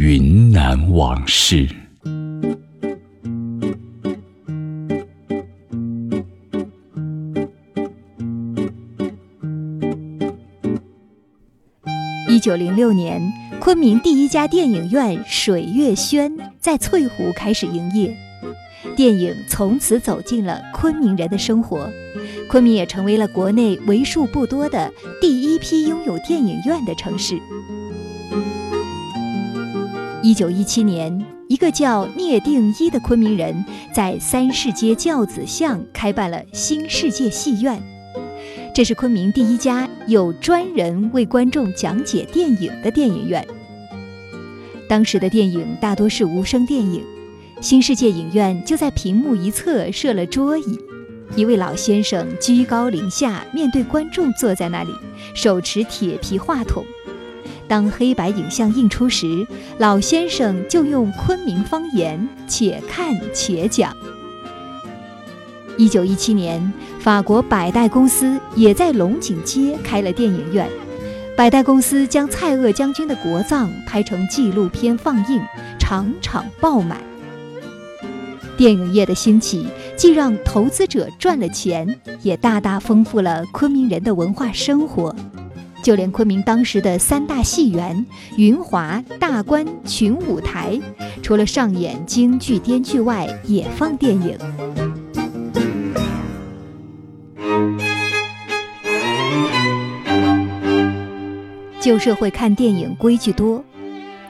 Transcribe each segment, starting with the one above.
云南往事。一九零六年，昆明第一家电影院水月轩在翠湖开始营业，电影从此走进了昆明人的生活，昆明也成为了国内为数不多的第一批拥有电影院的城市。一九一七年，一个叫聂定一的昆明人在三市街教子巷开办了新世界戏院。这是昆明第一家有专人为观众讲解电影的电影院。当时的电影大多是无声电影，新世界影院就在屏幕一侧设了桌椅，一位老先生居高临下面对观众坐在那里，手持铁皮话筒。当黑白影像映出时，老先生就用昆明方言且看且讲。一九一七年。法国百代公司也在龙井街开了电影院。百代公司将蔡锷将军的国葬拍成纪录片放映，场场爆满。电影业的兴起，既让投资者赚了钱，也大大丰富了昆明人的文化生活。就连昆明当时的三大戏园——云华、大观、群舞台，除了上演京剧、滇剧外，也放电影。旧社会看电影规矩多。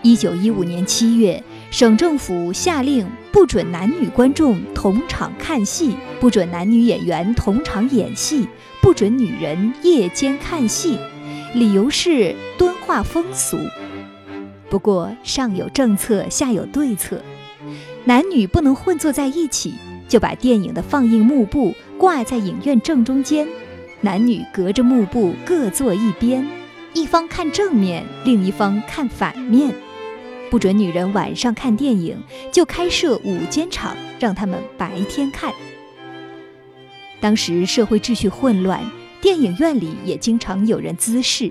一九一五年七月，省政府下令不准男女观众同场看戏，不准男女演员同场演戏，不准女人夜间看戏，理由是敦化风俗。不过上有政策，下有对策，男女不能混坐在一起，就把电影的放映幕布挂在影院正中间，男女隔着幕布各坐一边。一方看正面，另一方看反面，不准女人晚上看电影，就开设午间场，让他们白天看。当时社会秩序混乱，电影院里也经常有人滋事，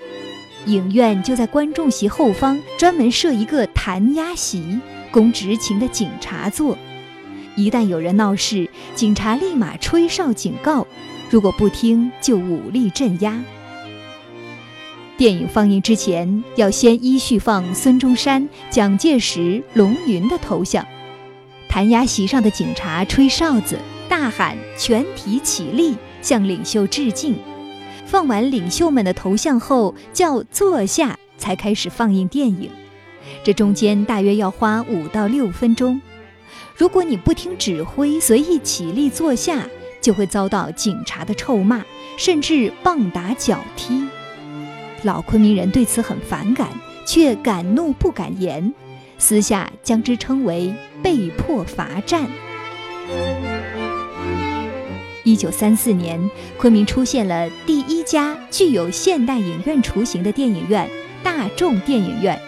影院就在观众席后方专门设一个弹压席，供执勤的警察坐。一旦有人闹事，警察立马吹哨警告，如果不听，就武力镇压。电影放映之前，要先依序放孙中山、蒋介石、龙云的头像。弹压席上的警察吹哨子，大喊“全体起立，向领袖致敬”。放完领袖们的头像后，叫坐下，才开始放映电影。这中间大约要花五到六分钟。如果你不听指挥，随意起立坐下，就会遭到警察的臭骂，甚至棒打脚踢。老昆明人对此很反感，却敢怒不敢言，私下将之称为“被迫罚站”。一九三四年，昆明出现了第一家具有现代影院雏形的电影院——大众电影院，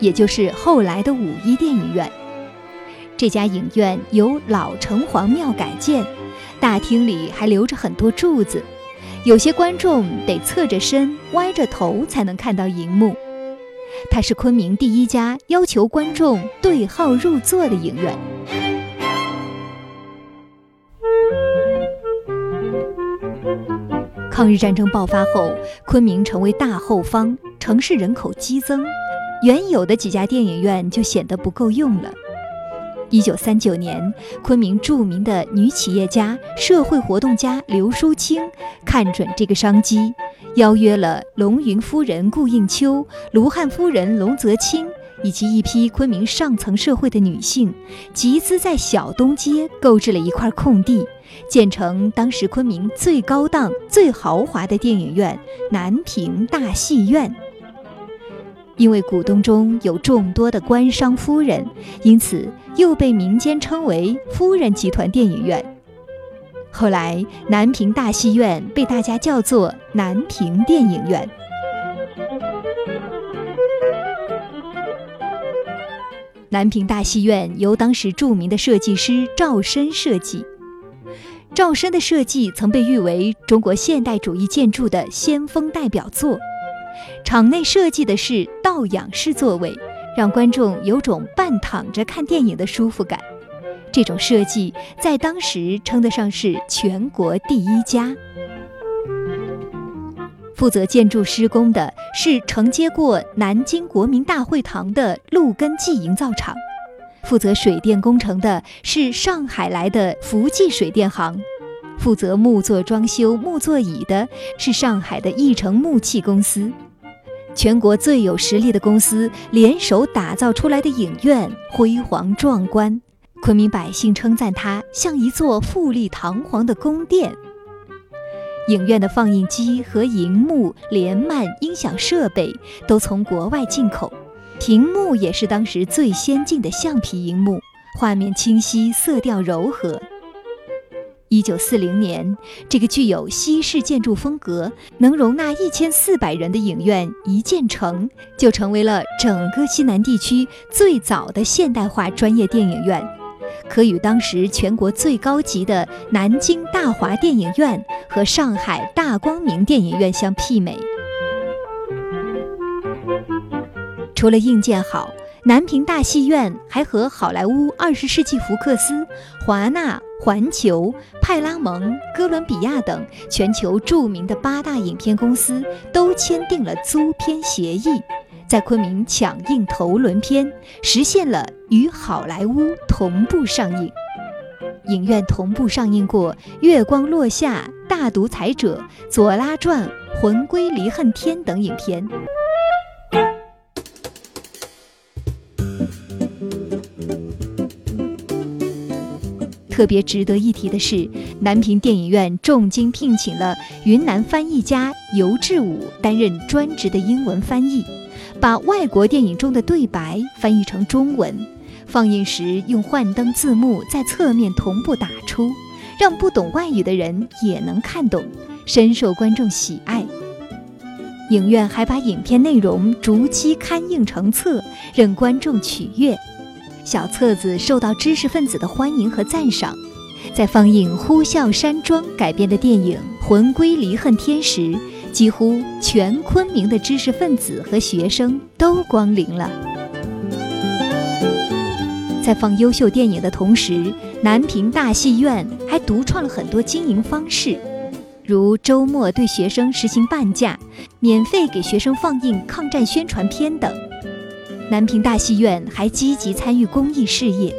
也就是后来的五一电影院。这家影院由老城隍庙改建，大厅里还留着很多柱子。有些观众得侧着身、歪着头才能看到荧幕。它是昆明第一家要求观众对号入座的影院。抗日战争爆发后，昆明成为大后方，城市人口激增，原有的几家电影院就显得不够用了。一九三九年，昆明著名的女企业家、社会活动家刘淑清看准这个商机，邀约了龙云夫人顾应秋、卢汉夫人龙泽清以及一批昆明上层社会的女性，集资在小东街购置了一块空地，建成当时昆明最高档、最豪华的电影院——南屏大戏院。因为股东中有众多的官商夫人，因此又被民间称为“夫人集团电影院”。后来，南屏大戏院被大家叫做“南屏电影院”。南屏大戏院由当时著名的设计师赵申设计。赵申的设计曾被誉为中国现代主义建筑的先锋代表作。场内设计的是倒仰式座位，让观众有种半躺着看电影的舒服感。这种设计在当时称得上是全国第一家。负责建筑施工的是承接过南京国民大会堂的陆根记营造厂，负责水电工程的是上海来的福记水电行，负责木作装修、木座椅的是上海的义成木器公司。全国最有实力的公司联手打造出来的影院，辉煌壮观，昆明百姓称赞它像一座富丽堂皇的宫殿。影院的放映机和银幕、连幔、音响设备都从国外进口，屏幕也是当时最先进的橡皮银幕，画面清晰，色调柔和。一九四零年，这个具有西式建筑风格、能容纳一千四百人的影院一建成，就成为了整个西南地区最早的现代化专业电影院。可与当时全国最高级的南京大华电影院和上海大光明电影院相媲美。除了硬件好，南平大戏院还和好莱坞、二十世纪福克斯、华纳、环球、派拉蒙、哥伦比亚等全球著名的八大影片公司都签订了租片协议。在昆明抢映头轮片，实现了与好莱坞同步上映。影院同步上映过《月光落下》《大独裁者》《左拉传》《魂归离恨天》等影片。特别值得一提的是，南平电影院重金聘请了云南翻译家尤志武担任专职的英文翻译。把外国电影中的对白翻译成中文，放映时用幻灯字幕在侧面同步打出，让不懂外语的人也能看懂，深受观众喜爱。影院还把影片内容逐期刊印成册，任观众取阅。小册子受到知识分子的欢迎和赞赏。在放映《呼啸山庄》改编的电影《魂归离恨天》时。几乎全昆明的知识分子和学生都光临了。在放优秀电影的同时，南平大戏院还独创了很多经营方式，如周末对学生实行半价，免费给学生放映抗战宣传片等。南平大戏院还积极参与公益事业，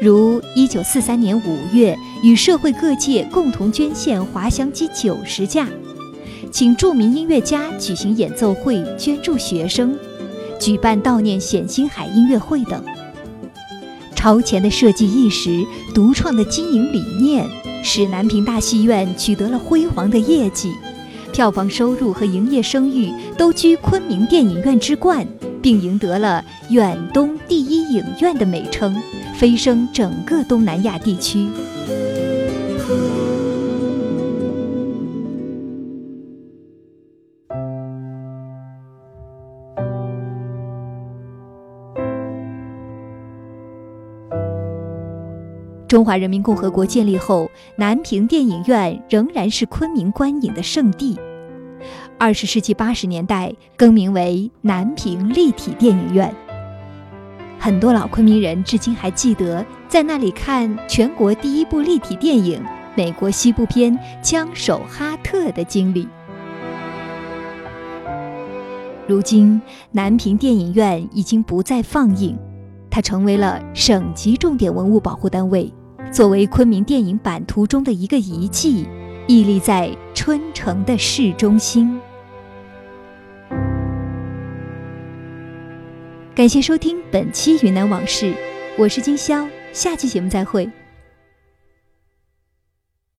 如1943年5月与社会各界共同捐献滑翔机九十架。请著名音乐家举行演奏会，捐助学生；举办悼念冼星海音乐会等。超前的设计意识、独创的经营理念，使南平大戏院取得了辉煌的业绩，票房收入和营业声誉都居昆明电影院之冠，并赢得了“远东第一影院”的美称，飞升整个东南亚地区。中华人民共和国建立后，南平电影院仍然是昆明观影的圣地。二十世纪八十年代更名为南平立体电影院。很多老昆明人至今还记得在那里看全国第一部立体电影《美国西部片：枪手哈特》的经历。如今，南平电影院已经不再放映。它成为了省级重点文物保护单位，作为昆明电影版图中的一个遗迹，屹立在春城的市中心。感谢收听本期《云南往事》，我是金潇，下期节目再会。